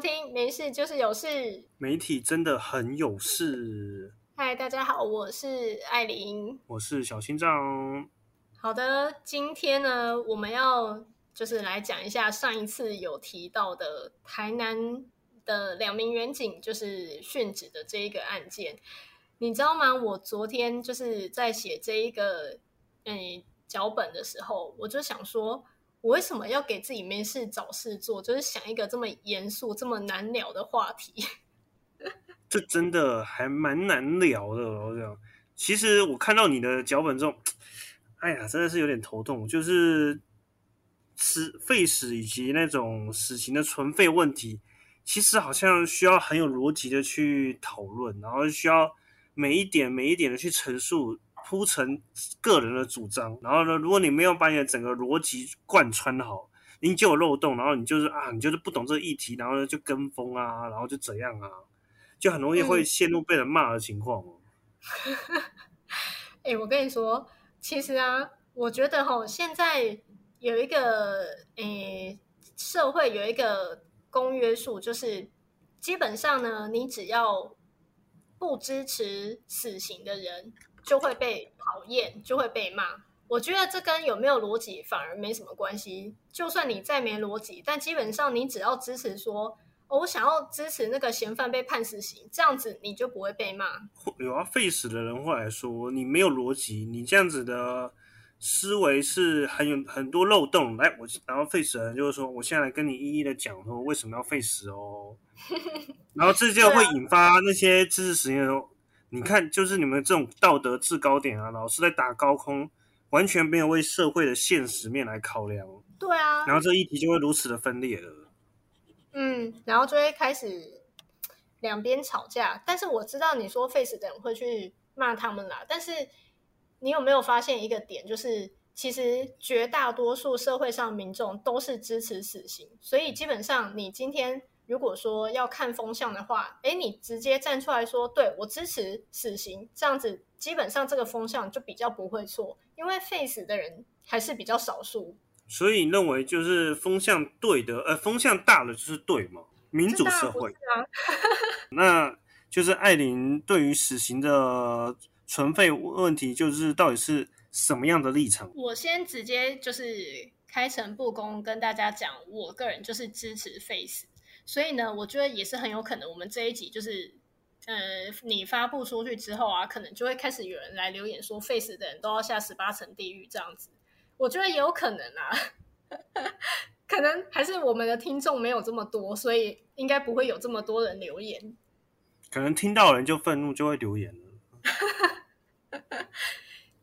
听，没事就是有事。媒体真的很有事。嗨，大家好，我是艾琳，我是小心脏。好的，今天呢，我们要就是来讲一下上一次有提到的台南的两名远警就是殉职的这一个案件。你知道吗？我昨天就是在写这一个嗯脚本的时候，我就想说。我为什么要给自己没事找事做？就是想一个这么严肃、这么难聊的话题。这真的还蛮难聊的。我讲，其实我看到你的脚本之后，哎呀，真的是有点头痛。就是死废死以及那种死刑的存废问题，其实好像需要很有逻辑的去讨论，然后需要每一点每一点的去陈述。铺成个人的主张，然后呢，如果你没有把你的整个逻辑贯穿好，你就有漏洞，然后你就是啊，你就是不懂这个议题，然后呢就跟风啊，然后就怎样啊，就很容易会陷入被人骂的情况哦。哎，我跟你说，其实啊，我觉得哈，现在有一个诶，社会有一个公约数，就是基本上呢，你只要不支持死刑的人。就会被讨厌，就会被骂。我觉得这跟有没有逻辑反而没什么关系。就算你再没逻辑，但基本上你只要支持说，我想要支持那个嫌犯被判死刑，这样子你就不会被骂。有啊废死的人会来说，你没有逻辑，你这样子的思维是很有很多漏洞。来，我然后废死的人就是说，我现在来跟你一一的讲说为什么要废死哦。然后这就会引发那些支持死刑的人。你看，就是你们这种道德制高点啊，老是在打高空，完全没有为社会的现实面来考量。对啊，然后这议题就会如此的分裂了。嗯，然后就会开始两边吵架。但是我知道你说 face 的人会去骂他们啦，但是你有没有发现一个点，就是其实绝大多数社会上民众都是支持死刑，所以基本上你今天。如果说要看风向的话，哎，你直接站出来说，对我支持死刑，这样子基本上这个风向就比较不会错，因为 face 的人还是比较少数。所以你认为就是风向对的，呃，风向大了就是对嘛？民主社会啊，那就是艾琳对于死刑的存废问题，就是到底是什么样的立场？我先直接就是开诚布公跟大家讲，我个人就是支持 face。所以呢，我觉得也是很有可能，我们这一集就是，呃，你发布出去之后啊，可能就会开始有人来留言说，face 的人都要下十八层地狱这样子。我觉得也有可能啊，可能还是我们的听众没有这么多，所以应该不会有这么多人留言。可能听到人就愤怒，就会留言了。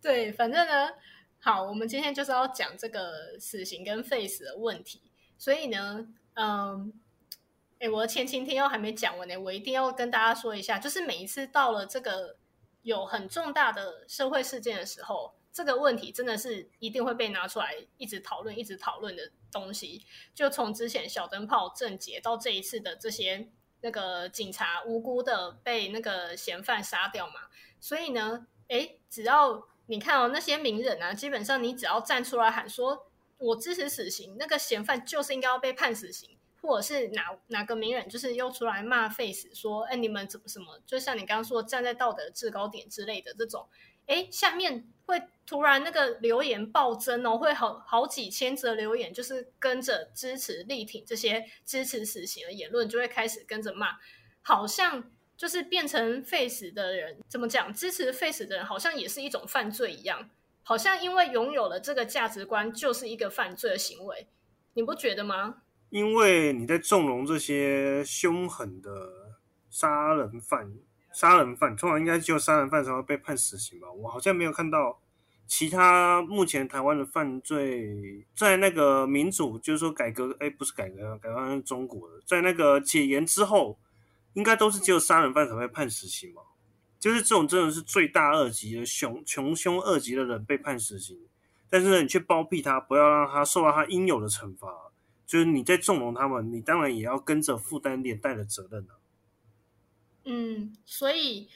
对，反正呢，好，我们今天就是要讲这个死刑跟 face 的问题，所以呢，嗯。哎，我的前情提要还没讲完呢，我一定要跟大家说一下，就是每一次到了这个有很重大的社会事件的时候，这个问题真的是一定会被拿出来一直讨论、一直讨论的东西。就从之前小灯泡症结到这一次的这些那个警察无辜的被那个嫌犯杀掉嘛，所以呢，哎，只要你看哦，那些名人啊，基本上你只要站出来喊说，我支持死刑，那个嫌犯就是应该要被判死刑。或者是哪哪个名人，就是又出来骂 face 说，哎，你们怎么什么？就像你刚刚说，站在道德制高点之类的这种，哎，下面会突然那个留言暴增哦，会好好几千则留言，就是跟着支持力挺这些支持死刑的言论，就会开始跟着骂，好像就是变成 face 的人怎么讲？支持 face 的人好像也是一种犯罪一样，好像因为拥有了这个价值观，就是一个犯罪的行为，你不觉得吗？因为你在纵容这些凶狠的杀人犯，杀人犯通常应该只有杀人犯才会被判死刑吧？我好像没有看到其他目前台湾的犯罪在那个民主，就是说改革，哎，不是改革，改革中国的，在那个解严之后，应该都是只有杀人犯才会判死刑嘛？就是这种真的是罪大恶极的凶穷凶恶极的人被判死刑，但是呢，你却包庇他，不要让他受到他应有的惩罚。就是你在纵容他们，你当然也要跟着负担连带的责任了。嗯，所以，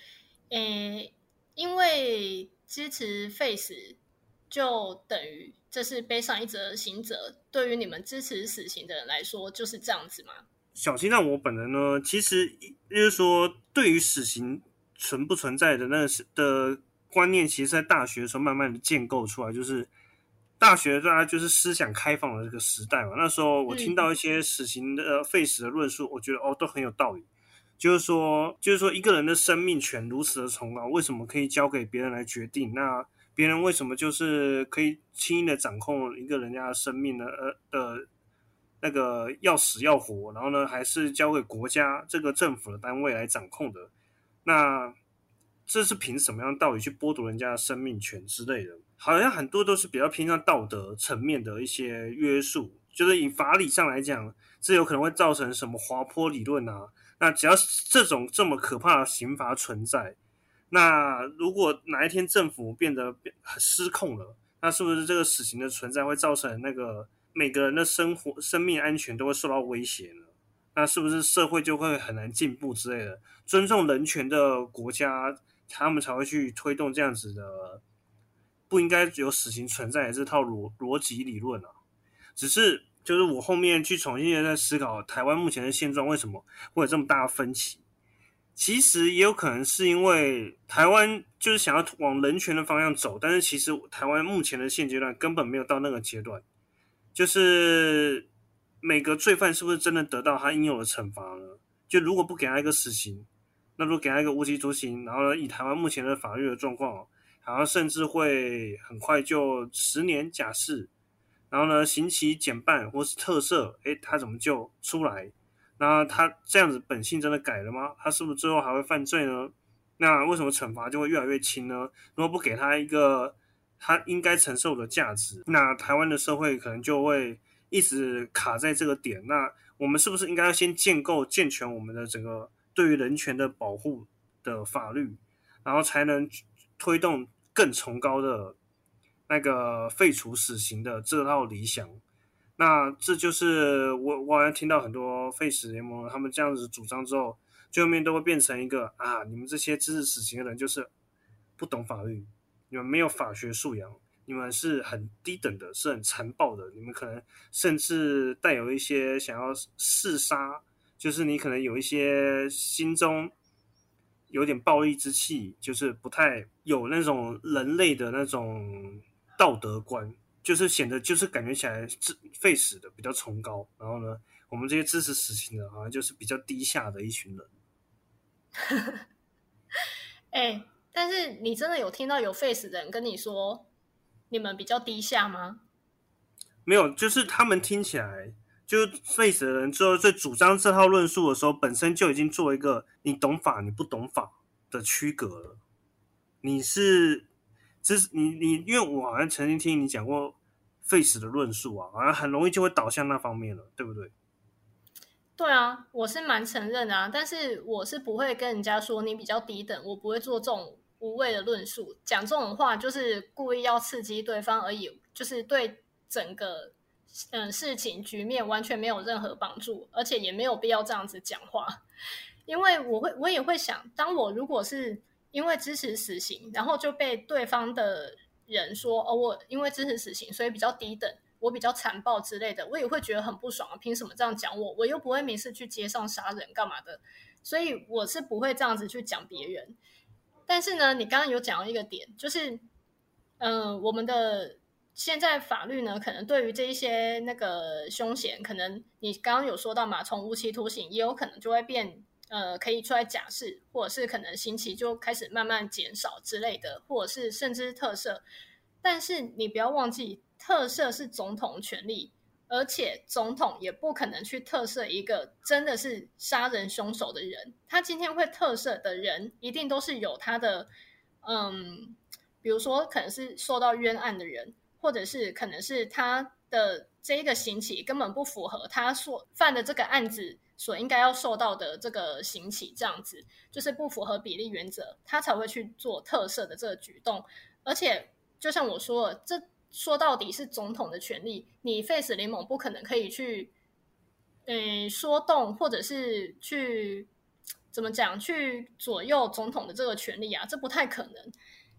诶，因为支持 face，就等于这是背上一则刑责。对于你们支持死刑的人来说，就是这样子吗？小心让我本人呢，其实就是说，对于死刑存不存在的那是的观念，其实，在大学的时候慢慢的建构出来，就是大学大家就是思想开放的这个时代嘛。那时候我听到一些死刑的废死的论述，我觉得哦，都很有道理。就是说，就是说，一个人的生命权如此的崇高，为什么可以交给别人来决定？那别人为什么就是可以轻易的掌控一个人家的生命呢？呃的，那个要死要活，然后呢，还是交给国家这个政府的单位来掌控的？那这是凭什么样道理去剥夺人家的生命权之类的？好像很多都是比较偏向道德层面的一些约束，就是以法理上来讲，这有可能会造成什么滑坡理论啊？那只要这种这么可怕的刑罚存在，那如果哪一天政府变得很失控了，那是不是这个死刑的存在会造成那个每个人的生活、生命安全都会受到威胁呢？那是不是社会就会很难进步之类的？尊重人权的国家，他们才会去推动这样子的不应该有死刑存在的这套逻逻辑理论啊？只是。就是我后面去重新在思考台湾目前的现状为什么会有这么大的分歧，其实也有可能是因为台湾就是想要往人权的方向走，但是其实台湾目前的现阶段根本没有到那个阶段，就是每个罪犯是不是真的得到他应有的惩罚呢？就如果不给他一个死刑，那如果给他一个无期徒刑，然后呢以台湾目前的法律的状况，然后甚至会很快就十年假释。然后呢，刑期减半或是特赦，诶，他怎么就出来？那他这样子本性真的改了吗？他是不是最后还会犯罪呢？那为什么惩罚就会越来越轻呢？如果不给他一个他应该承受的价值，那台湾的社会可能就会一直卡在这个点。那我们是不是应该要先建构健全我们的整个对于人权的保护的法律，然后才能推动更崇高的？那个废除死刑的这套理想，那这就是我我好像听到很多废死联盟他们这样子主张之后，最后面都会变成一个啊，你们这些支持死刑的人就是不懂法律，你们没有法学素养，你们是很低等的，是很残暴的，你们可能甚至带有一些想要弑杀，就是你可能有一些心中。有点暴力之气，就是不太有那种人类的那种。道德观就是显得就是感觉起来是废死的比较崇高，然后呢，我们这些支持死刑的，好像就是比较低下的一群人。哎，但是你真的有听到有 face 的人跟你说你们比较低下吗？没有，就是他们听起来，就是废死的人之后在主张这套论述的时候，本身就已经做一个你懂法你不懂法的区隔了。你是。这是你你，因为我好像曾经听你讲过 face 的论述啊，好像很容易就会导向那方面了，对不对？对啊，我是蛮承认啊，但是我是不会跟人家说你比较低等，我不会做这种无谓的论述，讲这种话就是故意要刺激对方而已，就是对整个嗯事情局面完全没有任何帮助，而且也没有必要这样子讲话，因为我会我也会想，当我如果是。因为支持死刑，然后就被对方的人说：“哦，我因为支持死刑，所以比较低等，我比较残暴之类的。”我也会觉得很不爽啊！凭什么这样讲我？我又不会没事去街上杀人干嘛的，所以我是不会这样子去讲别人。但是呢，你刚刚有讲到一个点，就是，嗯，我们的现在法律呢，可能对于这一些那个凶险，可能你刚刚有说到嘛，从无期徒刑也有可能就会变。呃，可以出来假释，或者是可能刑期就开始慢慢减少之类的，或者是甚至特赦。但是你不要忘记，特赦是总统权利，而且总统也不可能去特赦一个真的是杀人凶手的人。他今天会特赦的人，一定都是有他的，嗯，比如说可能是受到冤案的人，或者是可能是他的这一个刑期根本不符合他所犯的这个案子。所应该要受到的这个刑期，这样子就是不符合比例原则，他才会去做特赦的这个举动。而且，就像我说，这说到底是总统的权利，你 Face 联盟不可能可以去，嗯，说动或者是去怎么讲，去左右总统的这个权利啊，这不太可能。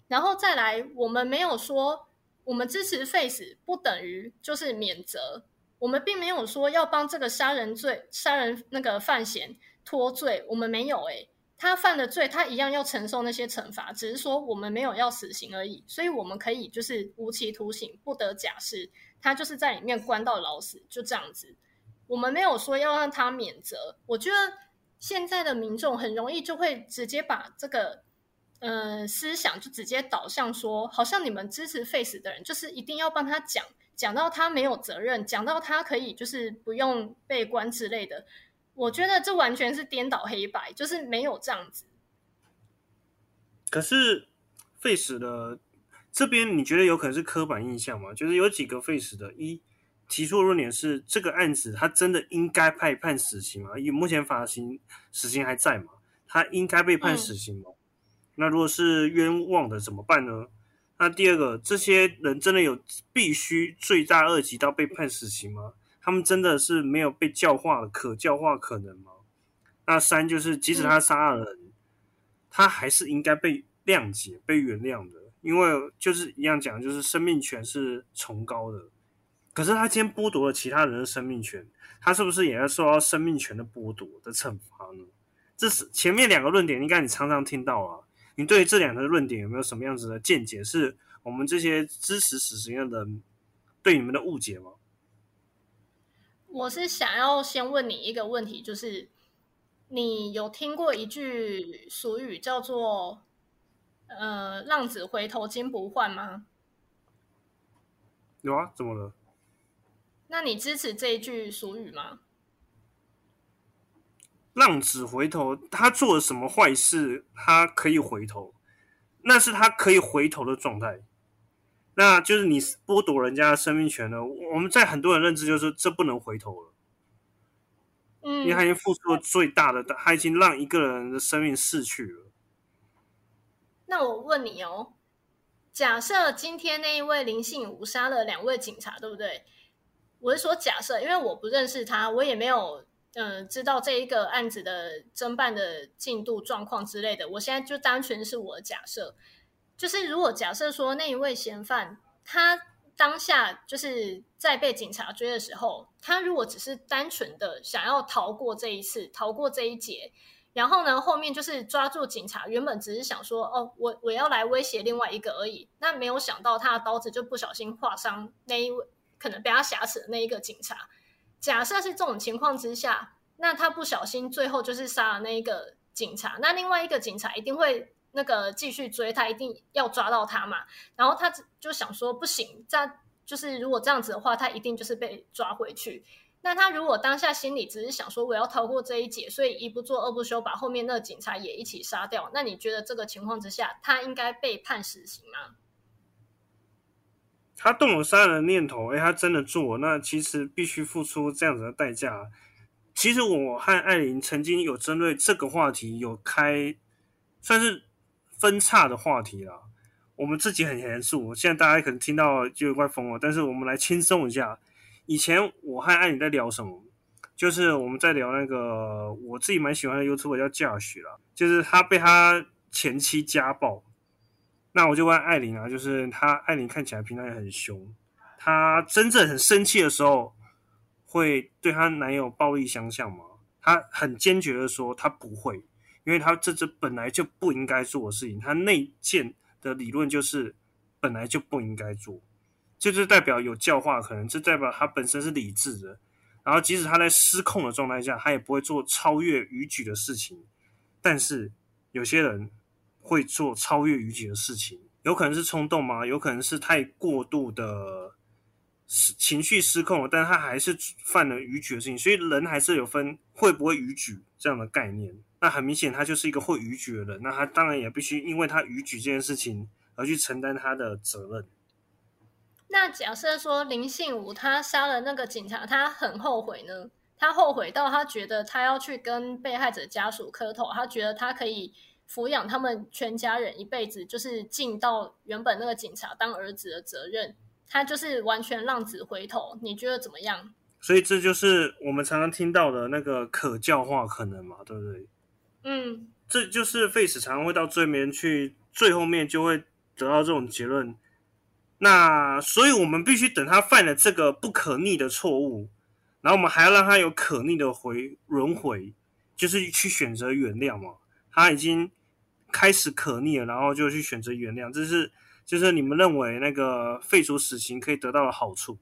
然后再来，我们没有说我们支持 Face 不等于就是免责。我们并没有说要帮这个杀人罪、杀人那个犯嫌脱罪，我们没有诶、他犯的罪，他一样要承受那些惩罚，只是说我们没有要死刑而已，所以我们可以就是无期徒刑，不得假释，他就是在里面关到老死，就这样子。我们没有说要让他免责。我觉得现在的民众很容易就会直接把这个呃思想就直接导向说，好像你们支持 Face 的人就是一定要帮他讲，讲到他没有责任，讲到他可以就是不用被关之类的。我觉得这完全是颠倒黑白，就是没有这样子。可是 Face 的这边，你觉得有可能是刻板印象吗？就是有几个 Face 的一提出的论点是，这个案子他真的应该判判死刑吗？以目前法刑死刑还在吗？他应该被判死刑吗？那如果是冤枉的怎么办呢？那第二个，这些人真的有必须罪大恶极到被判死刑吗？他们真的是没有被教化的可教化可能吗？那三就是，即使他杀了人，他还是应该被谅解、被原谅的，因为就是一样讲，就是生命权是崇高的。可是他今天剥夺了其他人的生命权，他是不是也要受到生命权的剥夺的惩罚呢？这是前面两个论点，应该你常常听到啊。你对这两个论点有没有什么样子的见解？是我们这些支持死刑的人对你们的误解吗？我是想要先问你一个问题，就是你有听过一句俗语叫做“呃，浪子回头金不换”吗？有啊，怎么了？那你支持这一句俗语吗？浪子回头，他做了什么坏事，他可以回头，那是他可以回头的状态。那就是你剥夺人家的生命权了。我们在很多人认知就是这不能回头了，嗯，因为他已经付出了最大的，他已经让一个人的生命逝去了。那我问你哦，假设今天那一位林信武杀了两位警察，对不对？我是说假设，因为我不认识他，我也没有呃知道这一个案子的侦办的进度状况之类的。我现在就单纯是我假设，就是如果假设说那一位嫌犯他当下就是在被警察追的时候，他如果只是单纯的想要逃过这一次，逃过这一劫。然后呢，后面就是抓住警察，原本只是想说，哦，我我要来威胁另外一个而已。那没有想到他的刀子就不小心划伤那一位可能被他挟持的那一个警察。假设是这种情况之下，那他不小心最后就是杀了那一个警察，那另外一个警察一定会那个继续追他，一定要抓到他嘛。然后他就想说，不行，这样就是如果这样子的话，他一定就是被抓回去。那他如果当下心里只是想说我要逃过这一劫，所以一不做二不休，把后面那个警察也一起杀掉，那你觉得这个情况之下，他应该被判死刑吗？他动了杀人的念头，哎，他真的做，那其实必须付出这样子的代价。其实我和艾琳曾经有针对这个话题有开，算是分叉的话题啦。我们自己很严肃，现在大家可能听到就快疯了，但是我们来轻松一下。以前我和艾琳在聊什么？就是我们在聊那个我自己蛮喜欢的 YouTube 叫驾许啦，就是他被他前妻家暴。那我就问艾琳啊，就是她艾琳看起来平常也很凶，她真正很生气的时候会对她男友暴力相向吗？她很坚决的说她不会，因为她这这本来就不应该做的事情，她内建的理论就是本来就不应该做。这就代表有教化可能，这代表她本身是理智的，然后即使她在失控的状态下，她也不会做超越逾矩的事情。但是有些人会做超越逾矩的事情，有可能是冲动吗？有可能是太过度的情绪失控，但他还是犯了逾矩的事情。所以人还是有分会不会逾矩这样的概念。那很明显，他就是一个会逾矩的人，那他当然也必须因为他逾矩这件事情而去承担他的责任。那假设说林信武他杀了那个警察，他很后悔呢？他后悔到他觉得他要去跟被害者家属磕头，他觉得他可以抚养他们全家人一辈子，就是尽到原本那个警察当儿子的责任。他就是完全浪子回头，你觉得怎么样？所以这就是我们常常听到的那个可教化可能嘛，对不对？嗯，这就是 Face 常常会到最面去，最后面就会得到这种结论。那所以我们必须等他犯了这个不可逆的错误，然后我们还要让他有可逆的回轮回，就是去选择原谅嘛。他已经开始可逆了，然后就去选择原谅，这是就是你们认为那个废除死刑可以得到的好处？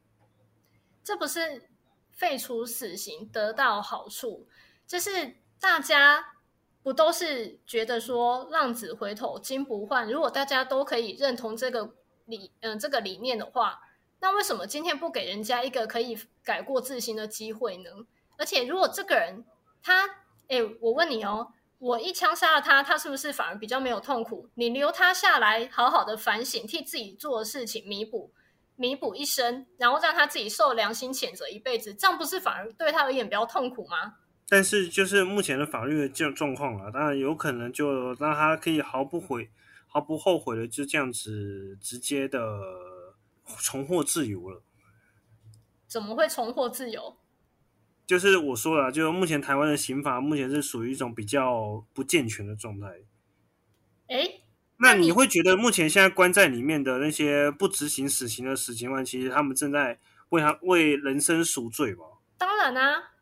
这不是废除死刑得到好处，这是大家不都是觉得说浪子回头金不换？如果大家都可以认同这个理，嗯，这个理念的话，那为什么今天不给人家一个可以改过自新的机会呢？而且如果这个人他，哎，我问你哦，我一枪杀了他，他是不是反而比较没有痛苦？你留他下来，好好的反省，替自己做的事情弥补。弥补一生，然后让他自己受良心谴责一辈子，这样不是反而对他而言比较痛苦吗？但是就是目前的法律的这状况啊，当然有可能就让他可以毫不悔、毫不后悔的就这样子直接的重获自由了。怎么会重获自由？就是我说了，就是目前台湾的刑法目前是属于一种比较不健全的状态。哎。那你会觉得目前现在关在里面的那些不执行死刑的死刑犯，其实他们正在为他为人生赎罪吧？当然啊，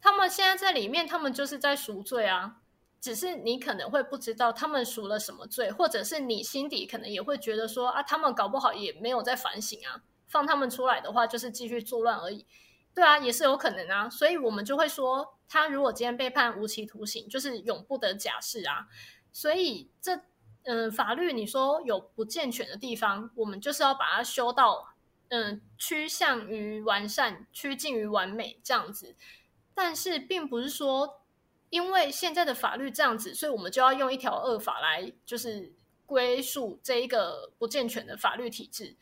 他们现在在里面，他们就是在赎罪啊。只是你可能会不知道他们赎了什么罪，或者是你心底可能也会觉得说啊，他们搞不好也没有在反省啊。放他们出来的话，就是继续作乱而已。对啊，也是有可能啊。所以我们就会说，他如果今天被判无期徒刑，就是永不得假释啊。所以这。嗯，法律你说有不健全的地方，我们就是要把它修到嗯趋向于完善、趋近于完美这样子。但是并不是说，因为现在的法律这样子，所以我们就要用一条恶法来就是归宿这一个不健全的法律体制。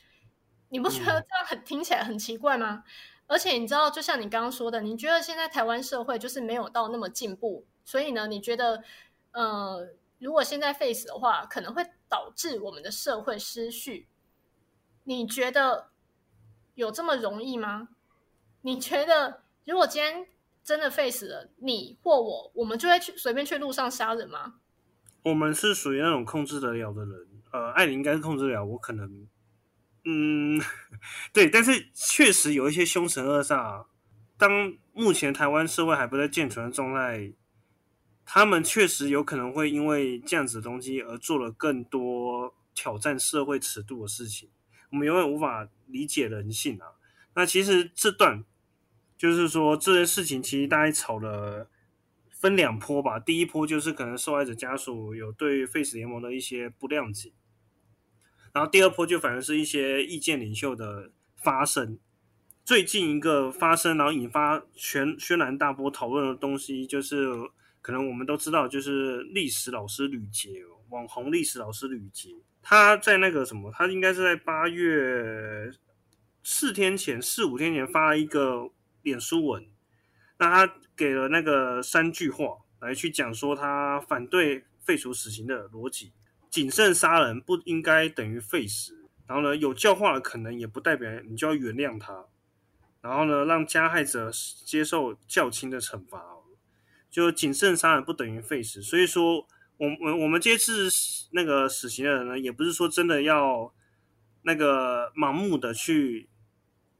你不觉得这样很听起来很奇怪吗？而且你知道，就像你刚刚说的，你觉得现在台湾社会就是没有到那么进步，所以呢，你觉得呃。如果现在 face 的话，可能会导致我们的社会失序。你觉得有这么容易吗？你觉得如果今天真的 face 了，你或我，我们就会去随便去路上杀人吗？我们是属于那种控制得了的人。呃，艾琳应该是控制了，我可能，嗯，对。但是确实有一些凶神恶煞。当目前台湾社会还不在健全的状态。他们确实有可能会因为这样子的东西而做了更多挑战社会尺度的事情。我们永远无法理解人性啊。那其实这段就是说这件事情，其实大概吵了分两波吧。第一波就是可能受害者家属有对 Face 联盟的一些不谅解，然后第二波就反而是一些意见领袖的发声。最近一个发生，然后引发全轩然大波讨论的东西就是。可能我们都知道，就是历史老师吕杰，网红历史老师吕杰，他在那个什么，他应该是在八月四天前、四五天前发了一个脸书文，那他给了那个三句话来去讲说他反对废除死刑的逻辑：谨慎杀人不应该等于废死，然后呢，有教化的可能也不代表你就要原谅他，然后呢，让加害者接受较轻的惩罚。就谨慎杀人不等于废死，所以说，我我我们这次那个死刑的人呢，也不是说真的要那个盲目的去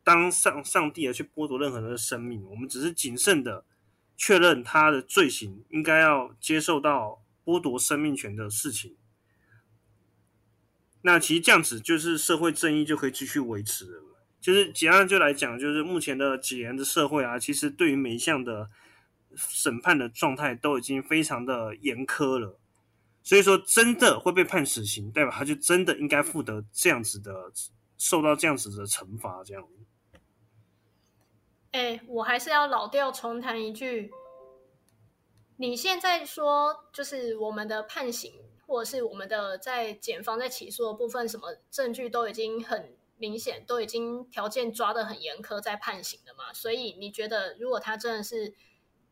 当上上帝而去剥夺任何人的生命，我们只是谨慎的确认他的罪行应该要接受到剥夺生命权的事情。那其实这样子就是社会正义就可以继续维持了。就是简单就来讲，就是目前的几年的社会啊，其实对于每一项的。审判的状态都已经非常的严苛了，所以说真的会被判死刑，代表他就真的应该负得这样子的，受到这样子的惩罚，这样。哎，我还是要老调重弹一句，你现在说就是我们的判刑，或者是我们的在检方在起诉的部分，什么证据都已经很明显，都已经条件抓的很严苛，在判刑了嘛？所以你觉得，如果他真的是？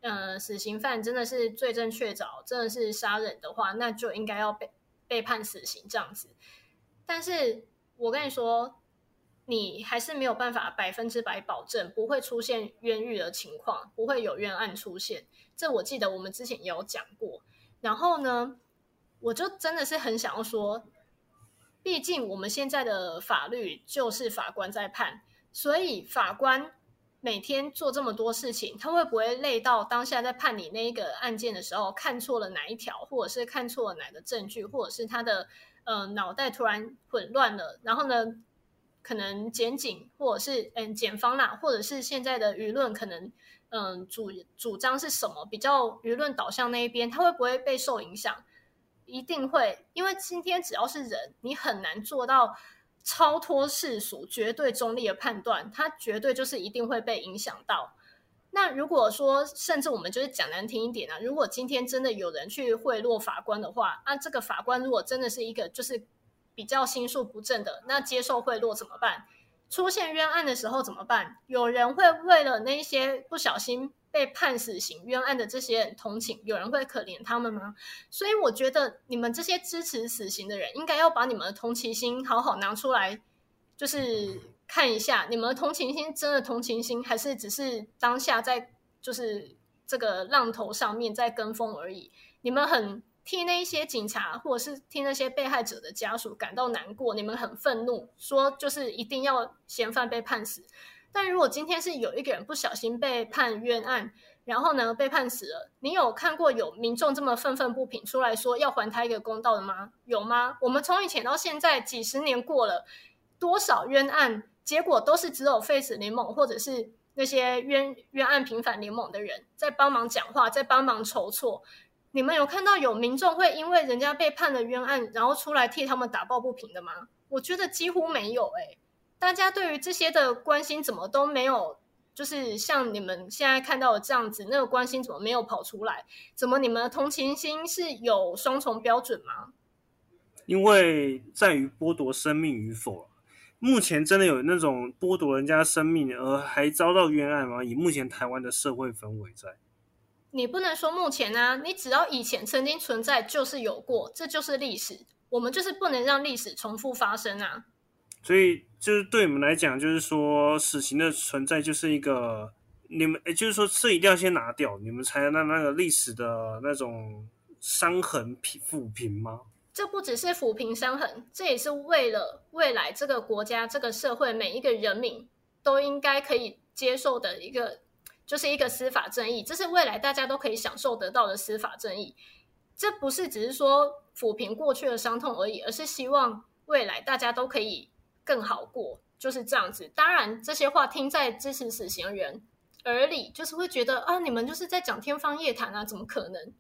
呃，死刑犯真的是罪证确凿，真的是杀人的话，那就应该要被被判死刑这样子。但是我跟你说，你还是没有办法百分之百保证不会出现冤狱的情况，不会有冤案出现。这我记得我们之前也有讲过。然后呢，我就真的是很想要说，毕竟我们现在的法律就是法官在判，所以法官每天做这么多事情，他会不会累到当下在判你那一个案件的时候，看错了哪一条，或者是看错了哪个证据，或者是他的呃脑袋突然混乱了，然后呢，可能检警或者是嗯检方啦，或者是现在的舆论可能嗯主主张是什么比较舆论导向那一边，他会不会被受影响？一定会，因为今天只要是人，你很难做到超脱世俗、绝对中立的判断，它绝对就是一定会被影响到。那如果说，甚至我们就是讲难听一点啊，如果今天真的有人去贿赂法官的话，那这个法官如果真的是一个就是比较心术不正的，那接受贿赂怎么办？出现冤案的时候怎么办？有人会为了那些不小心。被判死刑冤案的这些人同情，有人会可怜他们吗？所以我觉得你们这些支持死刑的人，应该要把你们的同情心好好拿出来，就是看一下，你们的同情心真的同情心，还是只是当下在就是这个浪头上面在跟风而已？你们很替那一些警察，或者是替那些被害者的家属感到难过，你们很愤怒，说就是一定要嫌犯被判死。但如果今天是有一个人不小心被判冤案，然后呢被判死了，你有看过有民众这么愤愤不平出来说要还他一个公道的吗？有吗？我们从以前到现在几十年过了，多少冤案，结果都是只有 Face 联盟或者是那些冤冤案平反联盟的人在帮忙讲话，在帮忙筹措。你们有看到有民众会因为人家被判了冤案，然后出来替他们打抱不平的吗？我觉得几乎没有，诶。大家对于这些的关心怎么都没有，就是像你们现在看到的这样子，那个关心怎么没有跑出来？怎么你们的同情心是有双重标准吗？因为在于剥夺生命与否。目前真的有那种剥夺人家生命而还遭到冤案吗？以目前台湾的社会氛围在，你不能说目前啊，你只要以前曾经存在，就是有过，这就是历史。我们就是不能让历史重复发生啊。所以，就是对你们来讲，就是说，死刑的存在就是一个，你们，也就是说，这一定要先拿掉，你们才能让那个历史的那种伤痕平抚平吗？这不只是抚平伤痕，这也是为了未来这个国家、这个社会每一个人民都应该可以接受的一个，就是一个司法正义。这是未来大家都可以享受得到的司法正义。这不是只是说抚平过去的伤痛而已，而是希望未来大家都可以。更好过就是这样子。当然，这些话听在支持死刑人耳里，就是会觉得啊，你们就是在讲天方夜谭啊，怎么可能？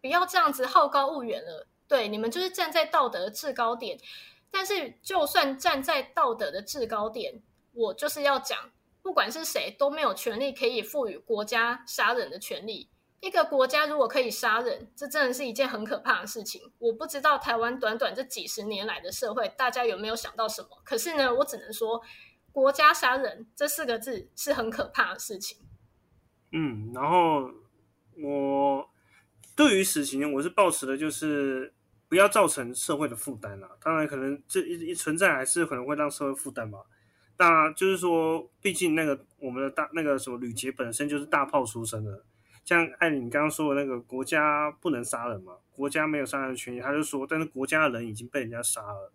不要这样子好高骛远了。对，你们就是站在道德制高点。但是，就算站在道德的制高点，我就是要讲，不管是谁都没有权利可以赋予国家杀人的权利。一个国家如果可以杀人，这真的是一件很可怕的事情。我不知道台湾短短这几十年来的社会，大家有没有想到什么？可是呢，我只能说，国家杀人这四个字是很可怕的事情。嗯，然后我对于死刑，我是抱持的就是不要造成社会的负担啦。当然，可能这一一存在还是可能会让社会负担吧。那就是说，毕竟那个我们的大那个什么吕杰本身就是大炮出身的。像艾你刚刚说的那个国家不能杀人嘛？国家没有杀人权利，他就说，但是国家的人已经被人家杀了，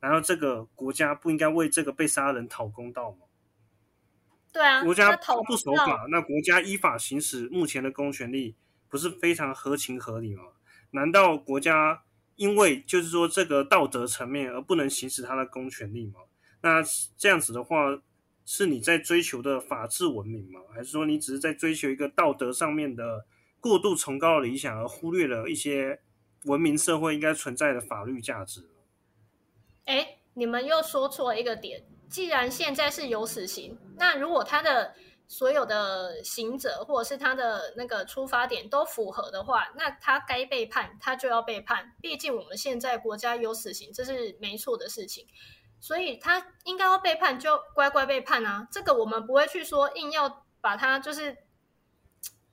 然后这个国家不应该为这个被杀人讨公道吗？对啊，国家不守法，那国家依法行使目前的公权力，不是非常合情合理吗？难道国家因为就是说这个道德层面而不能行使他的公权力吗？那这样子的话。是你在追求的法治文明吗？还是说你只是在追求一个道德上面的过度崇高的理想，而忽略了一些文明社会应该存在的法律价值？哎，你们又说错一个点。既然现在是有死刑，那如果他的所有的行者或者是他的那个出发点都符合的话，那他该被判，他就要被判。毕竟我们现在国家有死刑，这是没错的事情。所以他应该要被判，就乖乖被判啊！这个我们不会去说，硬要把他就是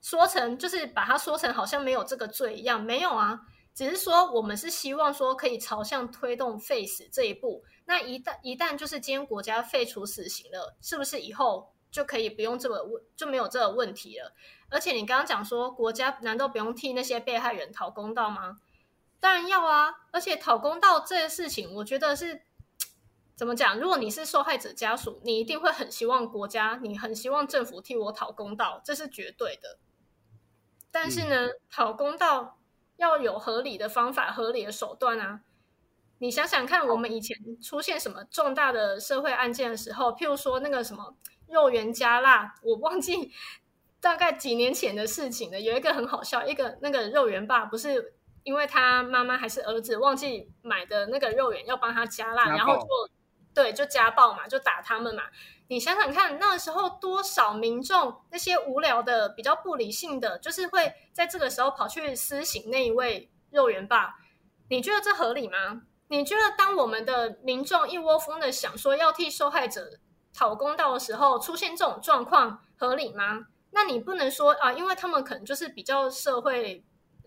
说成，就是把他说成好像没有这个罪一样，没有啊。只是说我们是希望说可以朝向推动废死这一步。那一旦一旦就是今天国家废除死刑了，是不是以后就可以不用这个问就没有这个问题了？而且你刚刚讲说国家难道不用替那些被害人讨公道吗？当然要啊！而且讨公道这件事情，我觉得是怎么讲？如果你是受害者家属，你一定会很希望国家，你很希望政府替我讨公道，这是绝对的。但是呢，讨公道要有合理的方法、合理的手段啊！你想想看，我们以前出现什么重大的社会案件的时候，譬如说那个什么肉圆加辣，我忘记大概几年前的事情了。有一个很好笑，一个那个肉圆爸不是因为他妈妈还是儿子忘记买的那个肉圆要帮他加辣，然后就对就家暴嘛，就打他们嘛。你想想看，那时候多少民众那些无聊的、比较不理性的，就是会在这个时候跑去私刑那一位肉圆爸，你觉得这合理吗？你觉得，当我们的民众一窝蜂的想说要替受害者讨公道的时候，出现这种状况合理吗？那你不能说啊，因为他们可能就是比较社会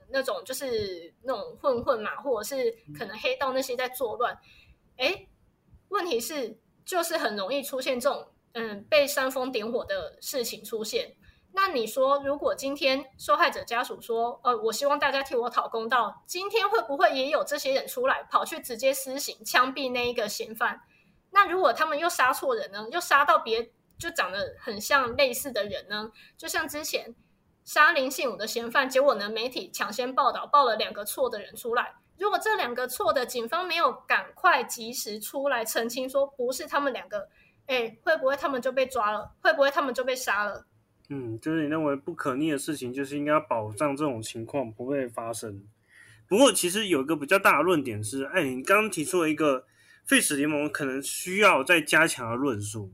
那种，就是那种混混嘛，或者是可能黑道那些在作乱。哎，问题是就是很容易出现这种嗯被煽风点火的事情出现。那你说，如果今天受害者家属说，呃，我希望大家替我讨公道，今天会不会也有这些人出来跑去直接施行枪毙那一个嫌犯？那如果他们又杀错人呢？又杀到别就长得很像类似的人呢？就像之前杀林信武的嫌犯，结果呢媒体抢先报道，报了两个错的人出来。如果这两个错的警方没有赶快及时出来澄清，说不是他们两个，哎，会不会他们就被抓了？会不会他们就被杀了？嗯，就是你认为不可逆的事情，就是应该保障这种情况不会发生。不过，其实有一个比较大的论点是，哎，你刚刚提出了一个废死联盟可能需要再加强的论述，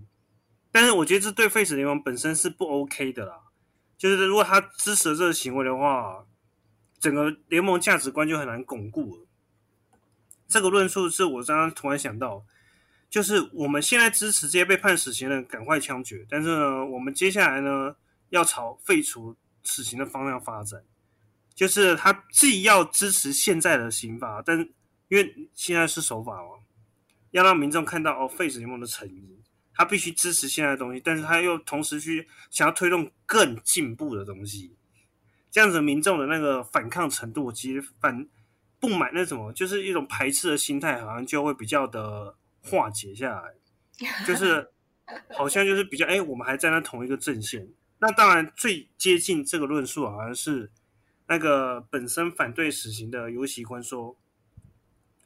但是我觉得这对废死联盟本身是不 OK 的啦。就是如果他支持这个行为的话，整个联盟价值观就很难巩固了。这个论述是我刚刚突然想到。就是我们现在支持这些被判死刑的赶快枪决，但是呢，我们接下来呢要朝废除死刑的方向发展。就是他既要支持现在的刑法，但因为现在是守法嘛，要让民众看到哦废止联盟的诚意，他必须支持现在的东西，但是他又同时去想要推动更进步的东西，这样子民众的那个反抗程度，其实反不满那什么，就是一种排斥的心态，好像就会比较的。化解下来，就是 好像就是比较哎，我们还在那同一个阵线。那当然最接近这个论述，好像是那个本身反对死刑的尤喜官说：“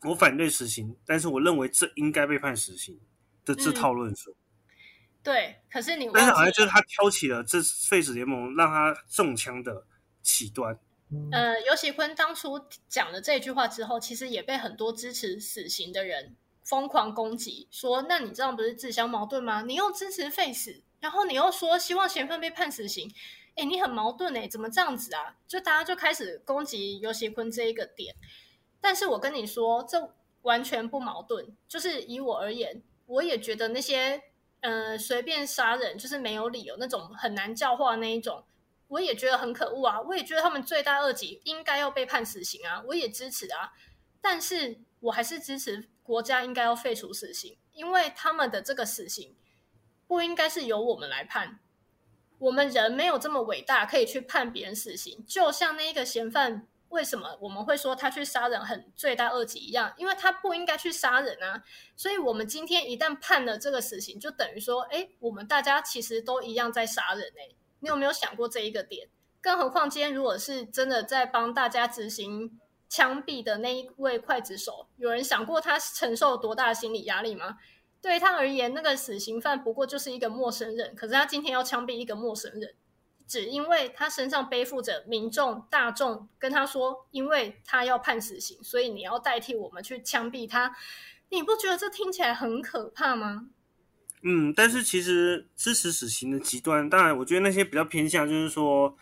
我反对死刑，但是我认为这应该被判死刑的这套论述。”对，可是你但是好像就是他挑起了这废死联盟让他中枪的起端。呃，尤喜坤当初讲了这句话之后，其实也被很多支持死刑的人。疯狂攻击，说那你这样不是自相矛盾吗？你又支持废死，然后你又说希望嫌犯被判死刑，哎，你很矛盾哎，怎么这样子啊？就大家就开始攻击尤喜坤这一个点，但是我跟你说，这完全不矛盾。就是以我而言，我也觉得那些呃随便杀人就是没有理由那种很难教化那一种，我也觉得很可恶啊！我也觉得他们罪大恶极，应该要被判死刑啊！我也支持啊，但是我还是支持。国家应该要废除死刑，因为他们的这个死刑不应该是由我们来判。我们人没有这么伟大，可以去判别人死刑。就像那一个嫌犯，为什么我们会说他去杀人很罪大恶极一样？因为他不应该去杀人啊。所以，我们今天一旦判了这个死刑，就等于说，哎，我们大家其实都一样在杀人。哎，你有没有想过这一个点？更何况，今天如果是真的在帮大家执行。枪毙的那一位刽子手，有人想过他承受多大的心理压力吗？对他而言，那个死刑犯不过就是一个陌生人，可是他今天要枪毙一个陌生人，只因为他身上背负着民众大众跟他说，因为他要判死刑，所以你要代替我们去枪毙他。你不觉得这听起来很可怕吗？嗯，但是其实支持死刑的极端，当然我觉得那些比较偏向，就是说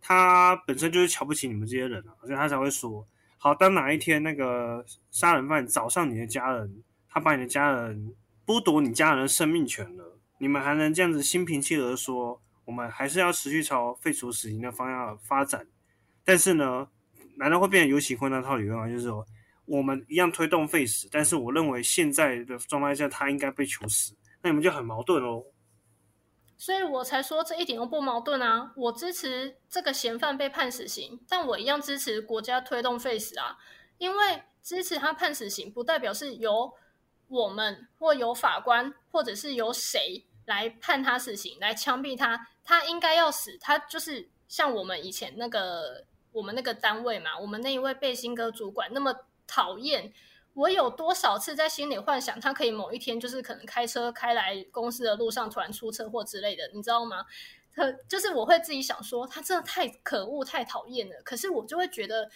他本身就是瞧不起你们这些人啊，所以他才会说。好，当哪一天那个杀人犯找上你的家人，他把你的家人剥夺你家人的生命权了，你们还能这样子心平气和说，我们还是要持续朝废除死刑的方向发展？但是呢，难道会变成有喜坤那套理论吗？就是说，我们一样推动废死，但是我认为现在的状态下他应该被处死，那你们就很矛盾哦。所以我才说这一点都不矛盾啊！我支持这个嫌犯被判死刑，但我一样支持国家推动废死啊！因为支持他判死刑，不代表是由我们或由法官或者是由谁来判他死刑，来枪毙他，他应该要死。他就是像我们以前那个我们那个单位嘛，我们那一位背心哥主管那么讨厌。我有多少次在心里幻想，他可以某一天就是可能开车开来公司的路上突然出车祸之类的，你知道吗？他就是我会自己想说，他真的太可恶、太讨厌了。可是我就会觉得，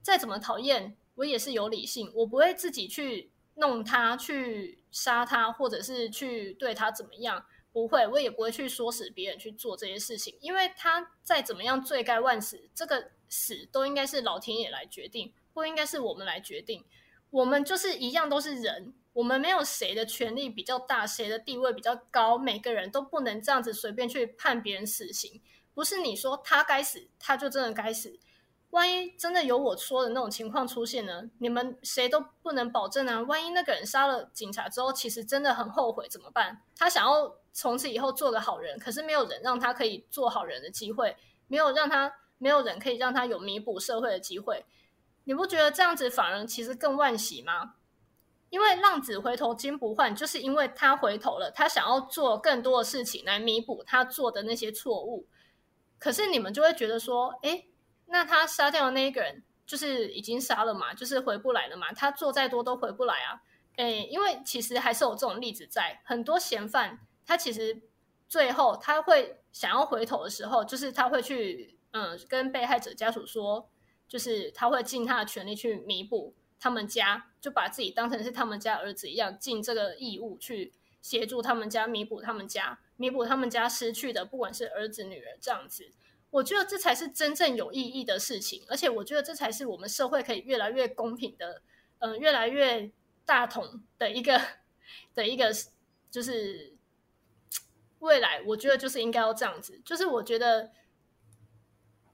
再怎么讨厌，我也是有理性，我不会自己去弄他、去杀他，或者是去对他怎么样。不会，我也不会去唆使别人去做这些事情，因为他再怎么样罪该万死，这个死都应该是老天爷来决定，不应该是我们来决定。我们就是一样，都是人。我们没有谁的权力比较大，谁的地位比较高。每个人都不能这样子随便去判别人死刑。不是你说他该死，他就真的该死。万一真的有我说的那种情况出现呢？你们谁都不能保证啊。万一那个人杀了警察之后，其实真的很后悔，怎么办？他想要从此以后做个好人，可是没有人让他可以做好人的机会，没有让他，没有人可以让他有弥补社会的机会。你不觉得这样子反而其实更万喜吗？因为浪子回头金不换，就是因为他回头了，他想要做更多的事情来弥补他做的那些错误。可是你们就会觉得说，哎，那他杀掉的那个人就是已经杀了嘛，就是回不来了嘛，他做再多都回不来啊。哎，因为其实还是有这种例子在，很多嫌犯他其实最后他会想要回头的时候，就是他会去嗯跟被害者家属说。就是他会尽他的全力去弥补他们家，就把自己当成是他们家儿子一样，尽这个义务去协助他们家弥补他们家，弥补他们家失去的，不管是儿子女儿这样子。我觉得这才是真正有意义的事情，而且我觉得这才是我们社会可以越来越公平的，嗯，越来越大同的一个的一个，就是未来，我觉得就是应该要这样子。就是我觉得，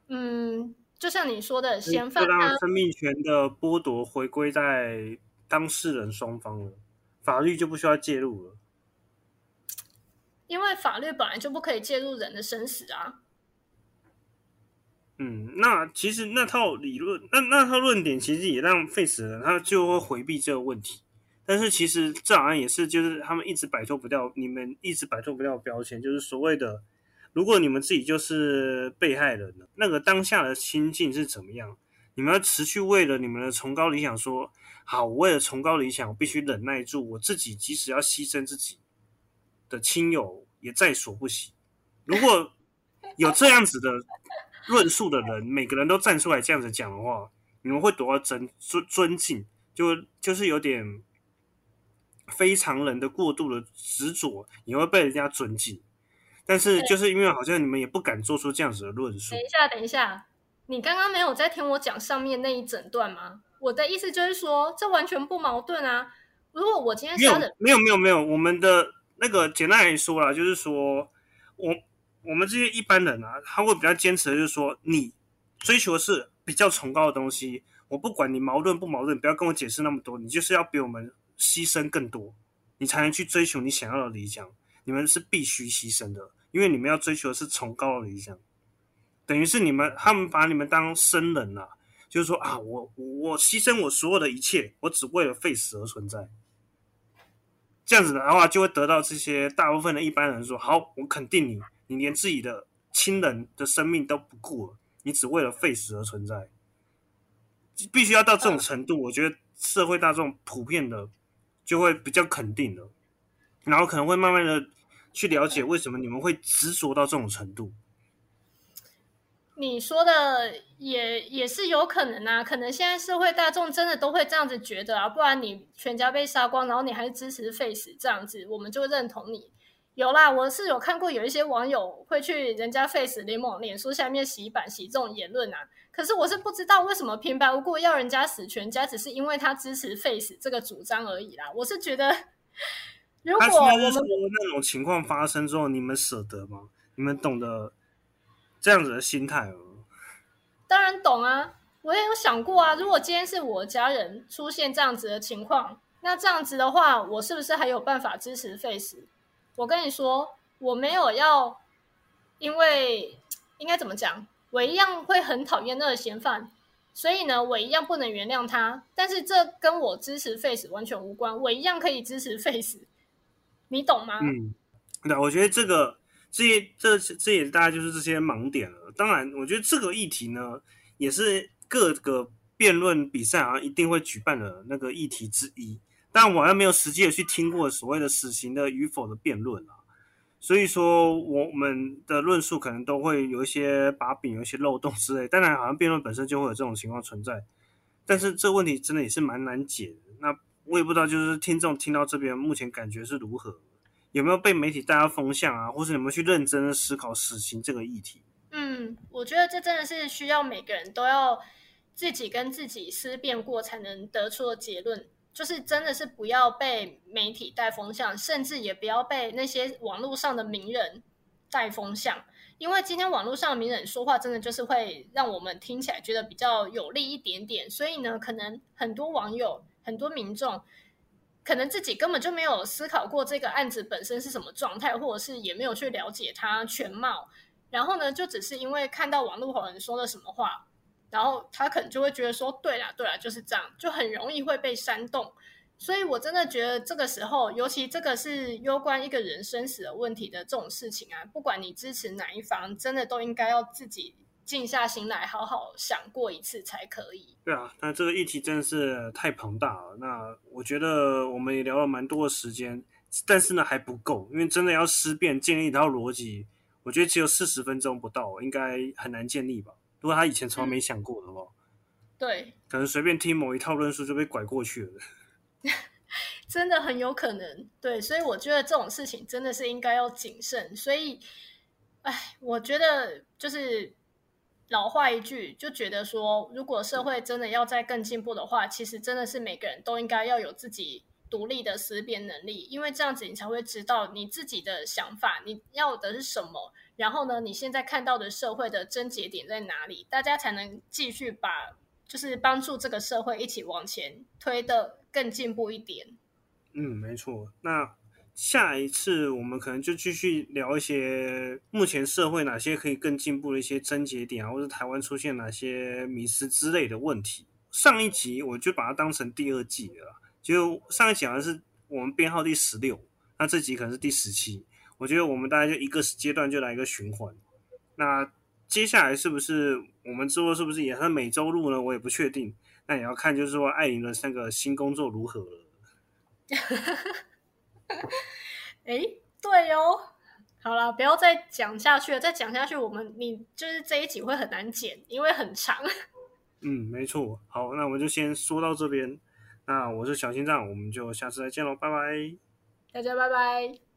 嗯。就像你说的，嫌犯让生命权的剥夺回归在当事人双方了，法律就不需要介入了。因为法律本来就不可以介入人的生死啊。嗯，那其实那套理论，那那套论点其实也让费死人他就会回避这个问题。但是其实这好像也是，就是他们一直摆脱不掉，你们一直摆脱不掉标签，就是所谓的。如果你们自己就是被害人呢？那个当下的心境是怎么样？你们要持续为了你们的崇高理想说好，我为了崇高理想，我必须忍耐住我自己，即使要牺牲自己的亲友也在所不惜。如果有这样子的论述的人，每个人都站出来这样子讲的话，你们会得到尊尊尊敬，就就是有点非常人的过度的执着，也会被人家尊敬。但是就是因为好像你们也不敢做出这样子的论述。等一下，等一下，你刚刚没有在听我讲上面那一整段吗？我的意思就是说，这完全不矛盾啊。如果我今天杀人，没有没有没有，我们的那个简单来说啦，就是说我我们这些一般人啊，他会比较坚持的就是说，你追求的是比较崇高的东西，我不管你矛盾不矛盾，不要跟我解释那么多，你就是要比我们牺牲更多，你才能去追求你想要的理想，你们是必须牺牲的。因为你们要追求的是崇高的理想，等于是你们他们把你们当生人了，就是说啊，我我牺牲我所有的一切，我只为了废死而存在。这样子的话，就会得到这些大部分的一般人说：好，我肯定你，你连自己的亲人的生命都不顾了，你只为了废死而存在。必须要到这种程度，我觉得社会大众普遍的就会比较肯定的，然后可能会慢慢的。去了解为什么你们会执着到这种程度？你说的也也是有可能啊，可能现在社会大众真的都会这样子觉得啊，不然你全家被杀光，然后你还是支持 face 这样子，我们就认同你。有啦，我是有看过有一些网友会去人家 face 联盟脸书下面洗版洗这种言论啊，可是我是不知道为什么平白无故要人家死全家，只是因为他支持 face 这个主张而已啦。我是觉得。他现在是说那种情况发生之后，你们舍得吗？你们懂得这样子的心态吗？当然懂啊，我也有想过啊。如果今天是我家人出现这样子的情况，那这样子的话，我是不是还有办法支持 face？我跟你说，我没有要，因为应该怎么讲，我一样会很讨厌那个嫌犯。所以呢，我一样不能原谅他。但是这跟我支持 Face 完全无关，我一样可以支持 Face，你懂吗？嗯，对，我觉得这个这些这这也大概就是这些盲点了。当然，我觉得这个议题呢，也是各个辩论比赛啊一定会举办的那个议题之一。但我好像没有实际的去听过所谓的死刑的与否的辩论啊。所以说，我们的论述可能都会有一些把柄、有一些漏洞之类。当然，好像辩论本身就会有这种情况存在，但是这个问题真的也是蛮难解的。我也不知道，就是听众听到这边，目前感觉是如何？有没有被媒体带到风向啊？或是有没有去认真的思考死刑这个议题？嗯，我觉得这真的是需要每个人都要自己跟自己思辨过，才能得出的结论。就是真的是不要被媒体带风向，甚至也不要被那些网络上的名人带风向，因为今天网络上的名人说话，真的就是会让我们听起来觉得比较有利一点点。所以呢，可能很多网友、很多民众，可能自己根本就没有思考过这个案子本身是什么状态，或者是也没有去了解它全貌，然后呢，就只是因为看到网络有人说了什么话。然后他可能就会觉得说，对啦，对啦，就是这样，就很容易会被煽动。所以我真的觉得这个时候，尤其这个是攸关一个人生死的问题的这种事情啊，不管你支持哪一方，真的都应该要自己静下心来，好好想过一次才可以。对啊，那这个议题真的是太庞大了。那我觉得我们也聊了蛮多的时间，但是呢还不够，因为真的要思辨建立一套逻辑，我觉得只有四十分钟不到，应该很难建立吧。如果他以前从来没想过的话，对，可能随便听某一套论述就被拐过去了，真的很有可能。对，所以我觉得这种事情真的是应该要谨慎。所以，哎，我觉得就是老话一句，就觉得说，如果社会真的要再更进步的话，其实真的是每个人都应该要有自己独立的思辨能力，因为这样子你才会知道你自己的想法，你要的是什么。然后呢？你现在看到的社会的症结点在哪里？大家才能继续把，就是帮助这个社会一起往前推的更进步一点。嗯，没错。那下一次我们可能就继续聊一些目前社会哪些可以更进步的一些症结点啊，或者台湾出现哪些迷失之类的问题。上一集我就把它当成第二季了，就上一集好像是我们编号第十六，那这集可能是第十七。我觉得我们大概就一个阶段就来一个循环，那接下来是不是我们之后是不是也是每周录呢？我也不确定，那也要看就是说艾琳的那个新工作如何了。哎，对哦，好了，不要再讲下去了，再讲下去我们你就是这一集会很难剪，因为很长。嗯，没错。好，那我们就先说到这边。那我是小心脏，我们就下次再见喽，拜拜。大家拜拜。